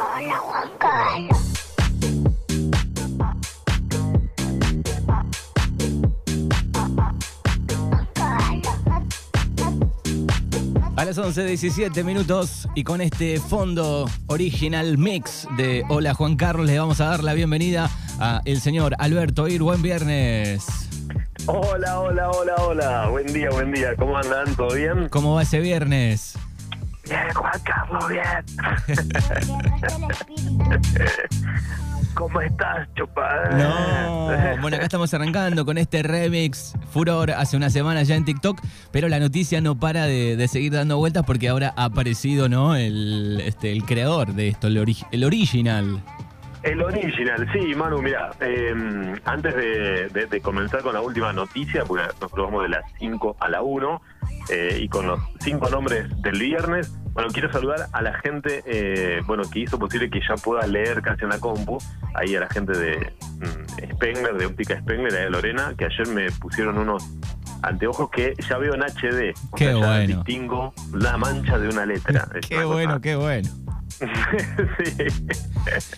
Hola Juan Carlos. A las 11.17 minutos y con este fondo original mix de Hola Juan Carlos le vamos a dar la bienvenida a el señor Alberto Ir. Buen viernes. Hola, hola, hola, hola. Buen día, buen día. ¿Cómo andan? ¿Todo bien? ¿Cómo va ese viernes? Bien, Juan Carlos, bien. ¿Cómo estás, chupada? No. Bueno, acá estamos arrancando con este remix Furor hace una semana ya en TikTok, pero la noticia no para de, de seguir dando vueltas porque ahora ha aparecido, ¿no? El, este, el creador de esto, el, ori- el original. El original, sí, Manu, mira, eh, antes de, de- de comenzar con la última noticia, porque nosotros vamos de las 5 a la 1, eh, y con los cinco nombres del viernes, bueno, quiero saludar a la gente, eh, bueno, que hizo posible que ya pueda leer casi en la compu, ahí a la gente de mm, Spengler, de Óptica Spengler, de Lorena, que ayer me pusieron unos anteojos que ya veo en HD. O Qué sea, ya bueno. distingo la mancha de una letra. Qué bueno, cosa- qué bueno. Sí.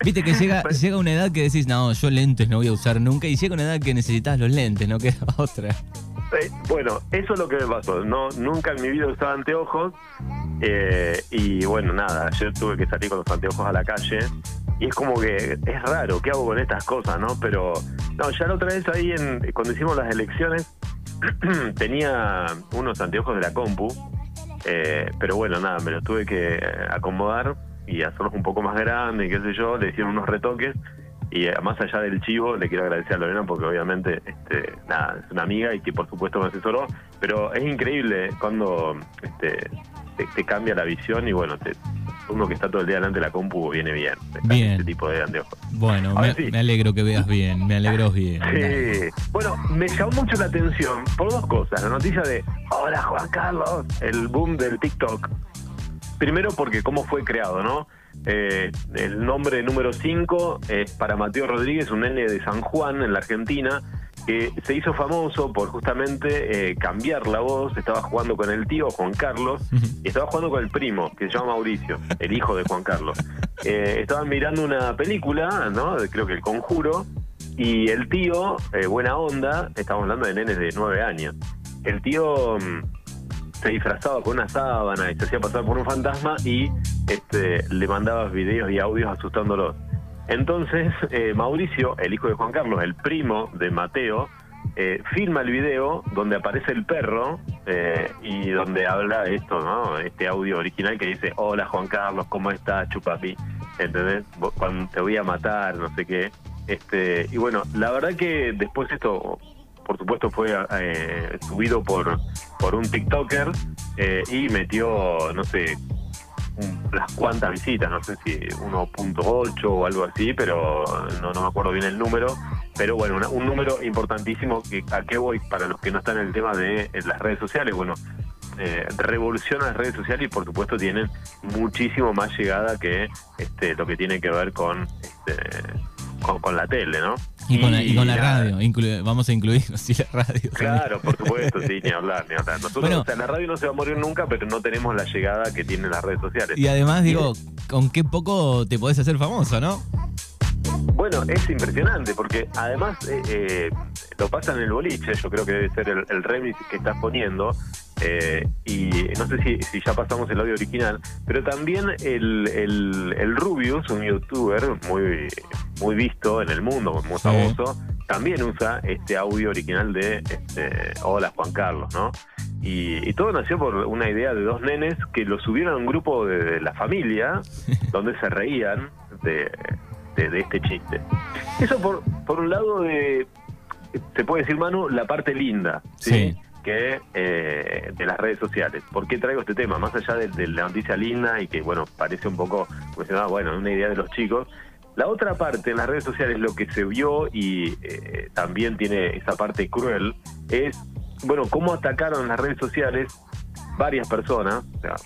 Viste que llega, llega una edad que decís, no, yo lentes no voy a usar nunca, y llega una edad que necesitas los lentes, no queda otra. Eh, bueno, eso es lo que me pasó. No, nunca en mi vida usaba anteojos. eh, y bueno, nada, ayer tuve que salir con los anteojos a la calle. Y es como que es raro, ¿qué hago con estas cosas, no? Pero, no, ya la otra vez ahí, en, cuando hicimos las elecciones, tenía unos anteojos de la compu. eh, pero bueno, nada, me los tuve que eh, acomodar y hacerlos un poco más grandes, qué sé yo. Le hicieron unos retoques. Y eh, más allá del chivo, le quiero agradecer a Lorena porque obviamente este, nada, es una amiga y que por supuesto me asesoró. Pero es increíble cuando este, te, te cambia la visión y bueno, te, uno que está todo el día delante de la compu viene bien. Bien. Ese tipo de anteojos. Bueno, me, sí. me alegro que veas bien, me alegro bien. Sí. Bueno, me llamó mucho la atención por dos cosas. La noticia de, hola Juan Carlos, el boom del TikTok. Primero porque cómo fue creado, ¿no? Eh, el nombre número 5 es para Mateo Rodríguez, un nene de San Juan, en la Argentina, que se hizo famoso por justamente eh, cambiar la voz. Estaba jugando con el tío Juan Carlos y estaba jugando con el primo, que se llama Mauricio, el hijo de Juan Carlos. Eh, estaban mirando una película, ¿no? Creo que El Conjuro, y el tío, eh, buena onda, estamos hablando de nenes de nueve años. El tío mm, se disfrazaba con una sábana y se hacía pasar por un fantasma y este, le mandaba videos y audios asustándolos. Entonces, eh, Mauricio, el hijo de Juan Carlos, el primo de Mateo, eh, filma el video donde aparece el perro eh, y donde habla esto, ¿no? Este audio original que dice, hola Juan Carlos, ¿cómo estás, chupapi? ¿Entendés? Te voy a matar, no sé qué. Este, y bueno, la verdad que después esto, por supuesto, fue eh, subido por, por un TikToker eh, y metió, no sé, las cuantas visitas, no sé si 1.8 o algo así, pero no, me acuerdo bien el número. Pero bueno, un número importantísimo que a qué voy para los que no están en el tema de las redes sociales. Bueno, eh, revoluciona las redes sociales y por supuesto tienen muchísimo más llegada que este, lo que tiene que ver con, este, con, con la tele, ¿no? Y con la, y con la radio, inclu- vamos a incluir sí, la radio. también. Claro, por supuesto, sí, ni hablar, ni hablar. Nosotros, Bueno. o sea, la radio no se va a morir nunca, pero no tenemos la llegada que tienen las redes sociales. Y además, digo, con qué poco te podés hacer famoso, ¿no? Bueno, es impresionante porque además eh, eh, lo pasa en el boliche, yo creo que debe ser el, el remix que estás poniendo. eh, y no sé si, si ya pasamos el audio original, pero también el, el, el Rubius, un youtuber muy, muy visto en el mundo, muy Sí. famoso, también usa este audio original de este, Hola Juan Carlos, ¿no? Y, y todo nació por una idea de dos nenes que lo subieron a un grupo de, de la familia, donde se reían de, de- de este chiste. Eso por, por un lado de, se puede decir, Manu, la parte linda, ¿sí? Sí. que eh, de las redes sociales. ¿Por qué traigo este tema? Más allá de, de la noticia linda y que, bueno, parece un poco, pues, ah, bueno, una idea de los chicos. La otra parte en las redes sociales, lo que se vio y eh, también tiene esa parte cruel, es, bueno, cómo atacaron las redes sociales varias personas, o sea,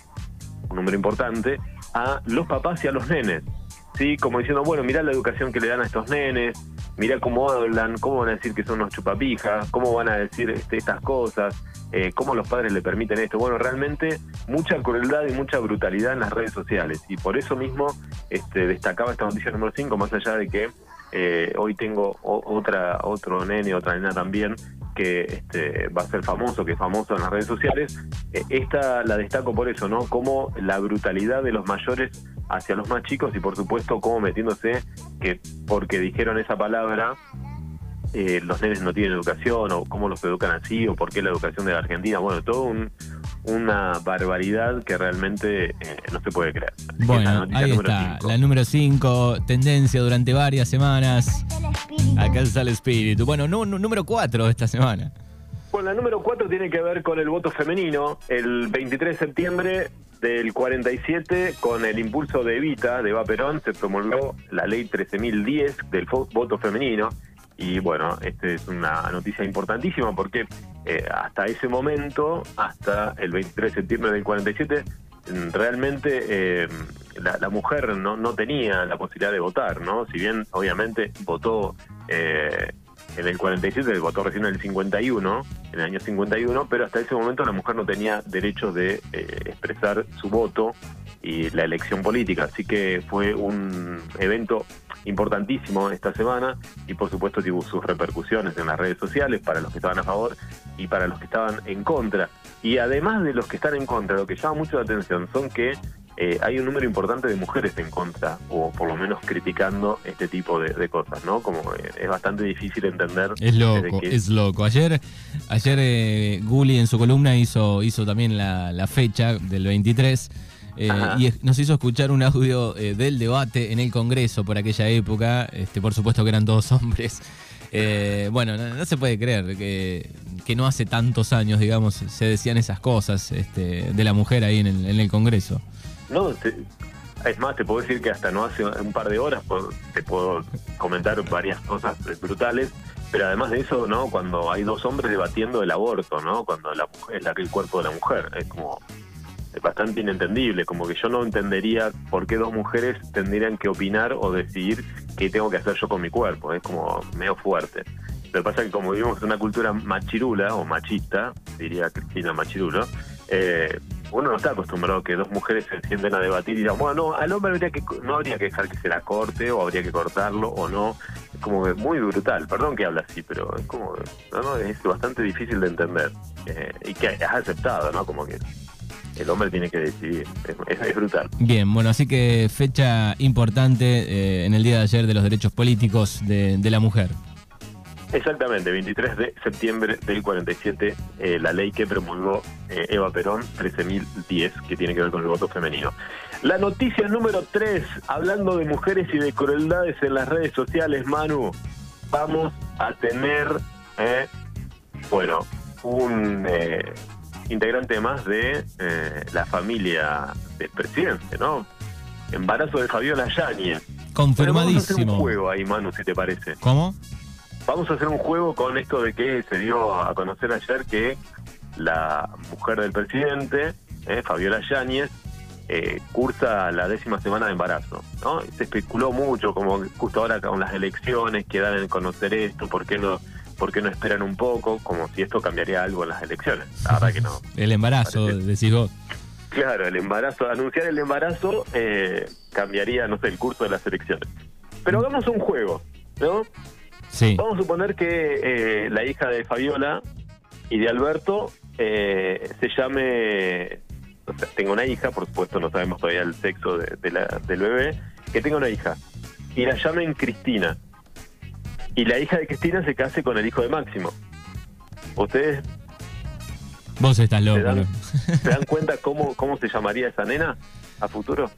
un número importante, a los papás y a los nenes. ¿Sí? Como diciendo, bueno, mirá la educación que le dan a estos nenes, mira cómo hablan, cómo van a decir que son unos chupapijas, cómo van a decir este, estas cosas, eh, cómo los padres le permiten esto. Bueno, realmente mucha crueldad y mucha brutalidad en las redes sociales y por eso mismo este, destacaba esta noticia número 5, más allá de que eh, hoy tengo otra otro nene, otra nena también que este, va a ser famoso, que es famoso en las redes sociales. Eh, esta la destaco por eso, ¿no? Como la brutalidad de los mayores hacia los más chicos y por supuesto como metiéndose que porque dijeron esa palabra eh, los nenes no tienen educación o cómo los educan así o por qué la educación de la Argentina. Bueno, todo una barbaridad que realmente eh, no se puede creer. Bueno, ahí está, la número 5, tendencia durante varias semanas. Acá está el espíritu. Bueno, número 4 esta semana. Bueno, la número 4 tiene que ver con el voto femenino. El 23 de septiembre del 47, con el impulso de Evita, de Eva Perón, se promulgó la ley 13.010 del voto femenino. Y bueno, esta es una noticia importantísima porque eh, hasta ese momento, hasta el 23 de septiembre del 47, mm, realmente eh, la, mujer no, no tenía la posibilidad de votar, ¿no? Si bien obviamente votó eh, en el 47, votó recién en el 51, en el año 51, pero hasta ese momento la mujer no tenía derecho de expresar su voto y la elección política. Así que fue un evento importantísimo esta semana y por supuesto tuvo sus repercusiones en las redes sociales para los que estaban a favor y para los que estaban en contra. Y además de los que están en contra, lo que llama mucho la atención son que eh, hay un número importante de mujeres en contra, o por lo menos criticando este tipo de, cosas, ¿no? Como eh, es bastante difícil entender. Es loco, es loco. Ayer, ayer eh, Gulli en su columna hizo, hizo también la, la fecha del 23 eh, y nos hizo escuchar un audio eh, del debate en el Congreso por aquella época. Este, por supuesto que eran todos hombres. Bueno, no, se puede creer que, que, no hace tantos años, digamos, se decían esas cosas este, de la mujer ahí en el, en el Congreso. No, es más, te puedo decir que hasta no hace un par de horas te puedo comentar varias cosas brutales. Pero además de eso, ¿no? Cuando hay dos hombres debatiendo el aborto, ¿no? Cuando la, es la, el cuerpo de la mujer. Es como bastante inentendible, como que yo no entendería por qué dos mujeres tendrían que opinar o decidir qué tengo que hacer yo con mi cuerpo, es como medio fuerte. Lo que pasa es que como vivimos en una cultura machirula o machista, diría Cristina Machirulo, eh, uno no está acostumbrado a que dos mujeres se sienten a debatir y digan, bueno, no, al hombre habría que, no habría que dejar que se la corte o habría que cortarlo o no. Es como que muy brutal, perdón que habla así, pero es como, no, es bastante difícil de entender eh, y que has aceptado, ¿no? Como que el hombre tiene que decidir. Es, brutal. Bien, bueno, así que fecha importante eh, en el día de ayer de los derechos políticos de, la mujer. Exactamente, 23 de septiembre del 47, eh, la ley que promulgó eh, Eva Perón, 13.010, que tiene que ver con el voto femenino. La noticia número 3, hablando de mujeres y de crueldades en las redes sociales, Manu, vamos a tener, bueno, un integrante más de eh, la familia del presidente, ¿no? Embarazo de Fabiola Yáñez. Confirmadísimo. vamos a hacer un juego ahí, Manu, si te parece. ¿Cómo? Vamos a hacer un juego con esto de que se dio a conocer ayer que la mujer del presidente, eh, Fabiola Yáñez, eh, cursa la décima semana de embarazo. ¿no? Se especuló mucho, como justo ahora con las elecciones, que dan en conocer esto, por qué no ¿por qué no esperan un poco? Como si esto cambiaría algo en las elecciones. La verdad que no. El embarazo, decís vos. Claro, el embarazo, anunciar el embarazo eh, cambiaría, no sé, el curso de las elecciones. Pero hagamos un juego, ¿no? Sí. Vamos a suponer que eh, la hija de Fabiola y de Alberto eh, se llame, o sea, tengo una hija, por supuesto no sabemos todavía el sexo de, la, del bebé, que tenga una hija y la llamen Cristina y la hija de Cristina se case con el hijo de Máximo. ¿Ustedes Vos estás loco. ¿Se dan, cuenta cómo, cómo se llamaría esa nena a futuro?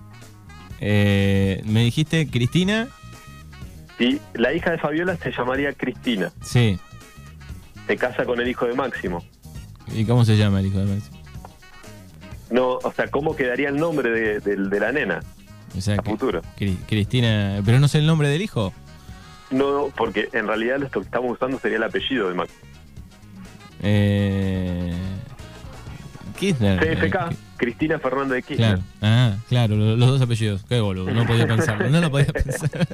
Eh, Me dijiste Cristina. Y la hija de Fabiola se llamaría Cristina. Sí. Se casa con el hijo de Máximo. ¿Y cómo se llama el hijo de Máximo? No, o sea, ¿cómo quedaría el nombre de, la nena? O sea, a futuro. Cristina, pero no sé el nombre del hijo. No, porque en realidad esto que estamos usando sería el apellido de Max. Eh... Kirchner. CFK, Cristina Fernández de Kirchner. Claro, ah, claro, los, dos apellidos. Qué boludo, no podía pensarlo, no lo podía pensar.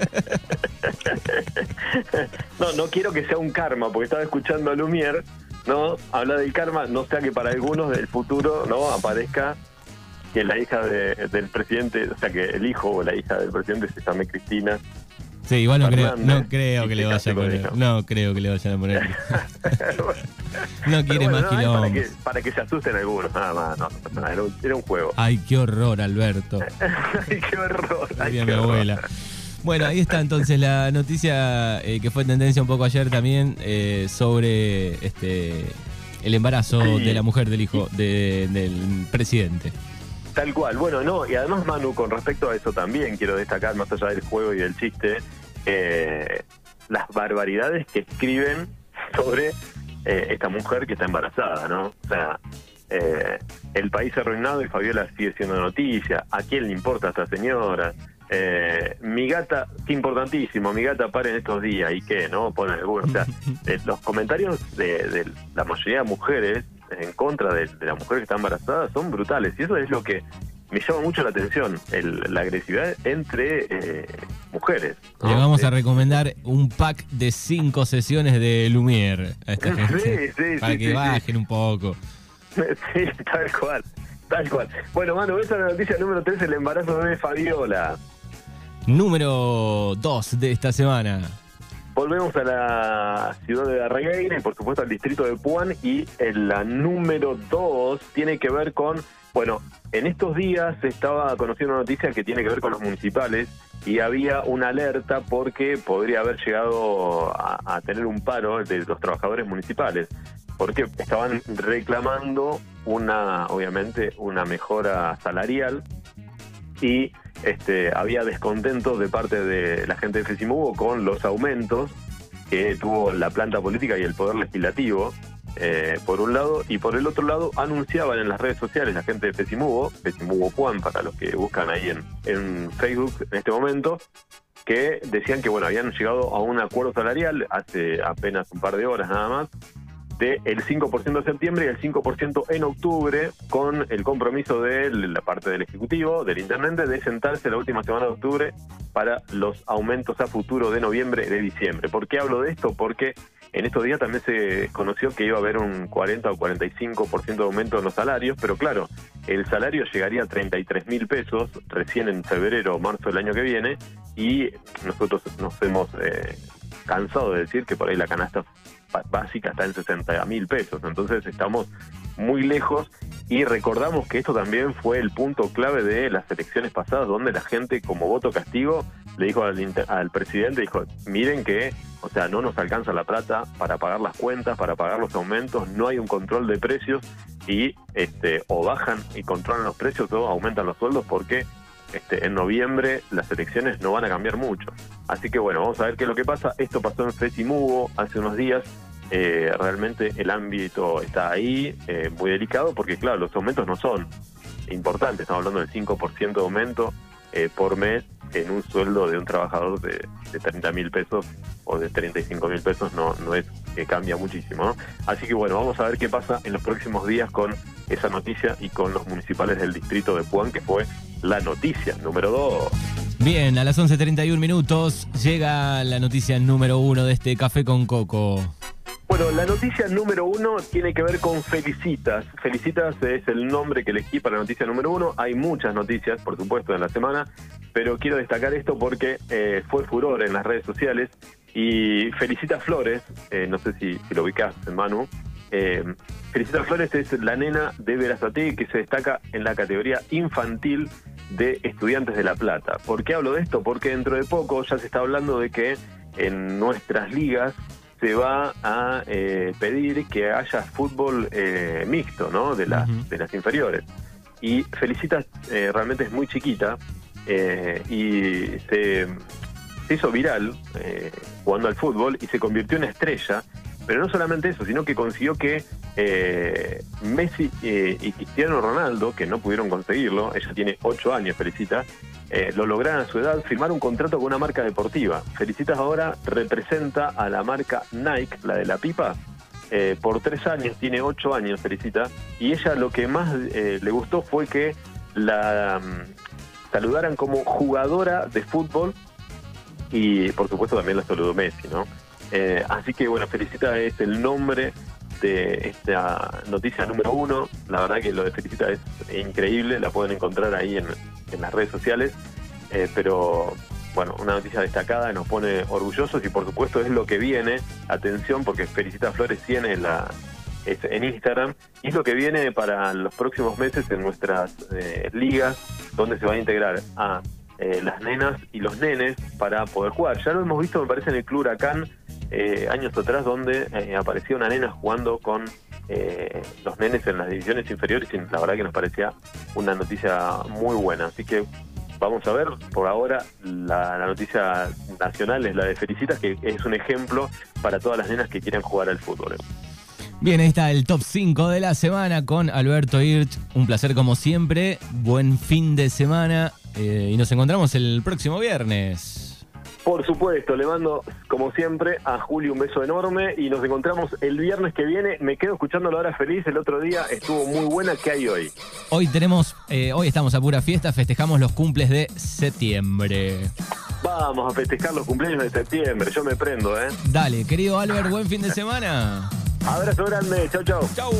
no, no quiero que sea un karma, porque estaba escuchando a Lumière, ¿no? Habla del karma, no sea que para algunos del futuro, ¿no? Aparezca que la hija de- del presidente, o sea, que el hijo o la hija del presidente se llame Cristina. Sí, igual no creo, no creo que le vaya a poner. No creo que le vayan a poner. no quiere bueno, más no, es para, que, para que se asusten algunos, nada más, no, era, un, era un juego. Ay, qué horror, Alberto. Ay, qué horror. ay, qué mi horror. abuela. Bueno, ahí está entonces la noticia eh, que fue tendencia un poco ayer también eh, sobre este el embarazo Sí. de la mujer del hijo de- del presidente. Tal cual, bueno, no, y además Manu, con respecto a eso también quiero destacar, más allá del juego y del chiste, eh, las barbaridades que escriben sobre eh, esta mujer que está embarazada, ¿no? O sea, eh, el país arruinado y Fabiola sigue siendo noticia, ¿a quién le importa a esta señora? Eh, mi gata, importantísimo, mi gata para en estos días, ¿y qué? ¿No? Ponen algunos, o sea, eh, los comentarios de, de la mayoría de mujeres en contra de, de la mujer que está embarazada son brutales. Y eso es lo que me llama mucho la atención, el- la agresividad entre eh, mujeres. ¿no? Le vamos a recomendar un pack de cinco sesiones de Lumière a esta Sí, gente. sí, para sí, que sí, bajen un poco. Sí, tal cual, tal cual. Bueno, Manu, esa es la noticia número 3, el embarazo de Fabiola. Número 2 de esta semana. Volvemos a la ciudad de Arregueira y por supuesto al distrito de Puan y en la número 2 tiene que ver con, bueno, en estos días se estaba conociendo una noticia que tiene que ver con los municipales y había una alerta porque podría haber llegado a tener un paro de los trabajadores municipales porque estaban reclamando una, obviamente, una mejora salarial y este, había descontento de parte de la gente de FESIMUBO con los aumentos que tuvo la planta política y el poder legislativo, eh, por un lado, y por el otro lado anunciaban en las redes sociales la gente de FESIMUBO, FESIMUBO Juan, para los que buscan ahí en, en Facebook en este momento, que decían que bueno habían llegado a un acuerdo salarial hace apenas un par de horas nada más, del 5% de septiembre y el 5% en octubre, con el compromiso de la parte del Ejecutivo, del Intendente, de sentarse la última semana de octubre para los aumentos a futuro de noviembre y de diciembre. ¿Por qué hablo de esto? Porque en estos días también se conoció que iba a haber un 40 o 45% de aumento en los salarios, pero claro, el salario llegaría a 33 mil pesos recién en febrero o marzo del año que viene y nosotros nos hemos eh, cansado de decir que por ahí la canasta básica está en 60 mil pesos. Entonces estamos muy lejos y recordamos que esto también fue el punto clave de las elecciones pasadas, donde la gente como voto castigo le dijo al, al presidente, dijo, miren que, o sea, no nos alcanza la plata para pagar las cuentas, para pagar los aumentos, no hay un control de precios y este o bajan y controlan los precios o aumentan los sueldos porque este, en noviembre las elecciones no van a cambiar mucho. Así que bueno, vamos a ver qué es lo que pasa. Esto pasó en Fesimugo hace unos días. Eh, realmente el ámbito está ahí, eh, muy delicado, porque claro, los aumentos no son importantes. Estamos hablando del 5% de aumento eh, por mes en un sueldo de un trabajador de, de 30 mil pesos o de 35 mil pesos. No, no es que cambia muchísimo. ¿no? Así que bueno, vamos a ver qué pasa en los próximos días con esa noticia y con los municipales del distrito de Puan, que fue la noticia número 2. Bien, a las 11.31 minutos llega la noticia número uno de este Café con Coco. Bueno, la noticia número uno tiene que ver con Felicitas. Felicitas es el nombre que elegí para la noticia número uno. Hay muchas noticias, por supuesto, en la semana, pero quiero destacar esto porque eh, fue furor en las redes sociales y Felicitas Flores, eh, no sé si, si lo ubicás, Manu, eh, Felicitas Flores es la nena de Verazate que se destaca en la categoría infantil de Estudiantes de La Plata. ¿Por qué hablo de esto? Porque dentro de poco ya se está hablando de que en nuestras ligas se va a eh, pedir que haya fútbol eh, mixto, ¿no? De las, de las inferiores. Y Felicitas eh, realmente es muy chiquita eh, y se, se hizo viral eh, jugando al fútbol y se convirtió en estrella. Pero no solamente eso, sino que consiguió que eh, Messi eh, y Cristiano Ronaldo, que no pudieron conseguirlo, ella tiene 8 años, Felicita, eh, lo lograron a su edad, firmar un contrato con una marca deportiva. Felicitas ahora representa a la marca Nike, la de la pipa, eh, por tres años, tiene ocho años, Felicita, y ella lo que más eh, le gustó fue que la mm, saludaran como jugadora de fútbol y por supuesto también la saludó Messi, ¿no? Eh, así que bueno, Felicita es el nombre de esta noticia número uno. La verdad que lo de Felicita es increíble, la pueden encontrar ahí en, en las redes sociales. Eh, pero bueno, una noticia destacada, nos pone orgullosos y por supuesto es lo que viene. Atención, porque Felicita Flores tiene la es en Instagram y es lo que viene para los próximos meses en nuestras eh, ligas, donde se van a integrar a eh, las nenas y los nenes para poder jugar. Ya lo hemos visto, me parece, en el Club Huracán eh, años atrás, donde eh, aparecía una nena jugando con eh, los nenes en las divisiones inferiores y la verdad que nos parecía una noticia muy buena. Así que vamos a ver, por ahora la, noticia nacional es la de Felicitas, que es un ejemplo para todas las nenas que quieren jugar al fútbol. Bien, ahí está el top 5 de la semana con Alberto Hirsch. Un placer como siempre. Buen fin de semana eh, y nos encontramos el próximo viernes. Por supuesto, le mando, como siempre, a Julio un beso enorme y nos encontramos el viernes que viene. Me quedo escuchando la hora feliz. El otro día estuvo muy buena. ¿Qué hay hoy? Hoy tenemos, eh, hoy estamos a pura fiesta, festejamos los cumples de septiembre. Vamos a festejar los cumpleaños de septiembre. Yo me prendo, ¿eh? Dale, querido Albert, buen fin de semana. Abrazo grande. Chau, chau. Chau.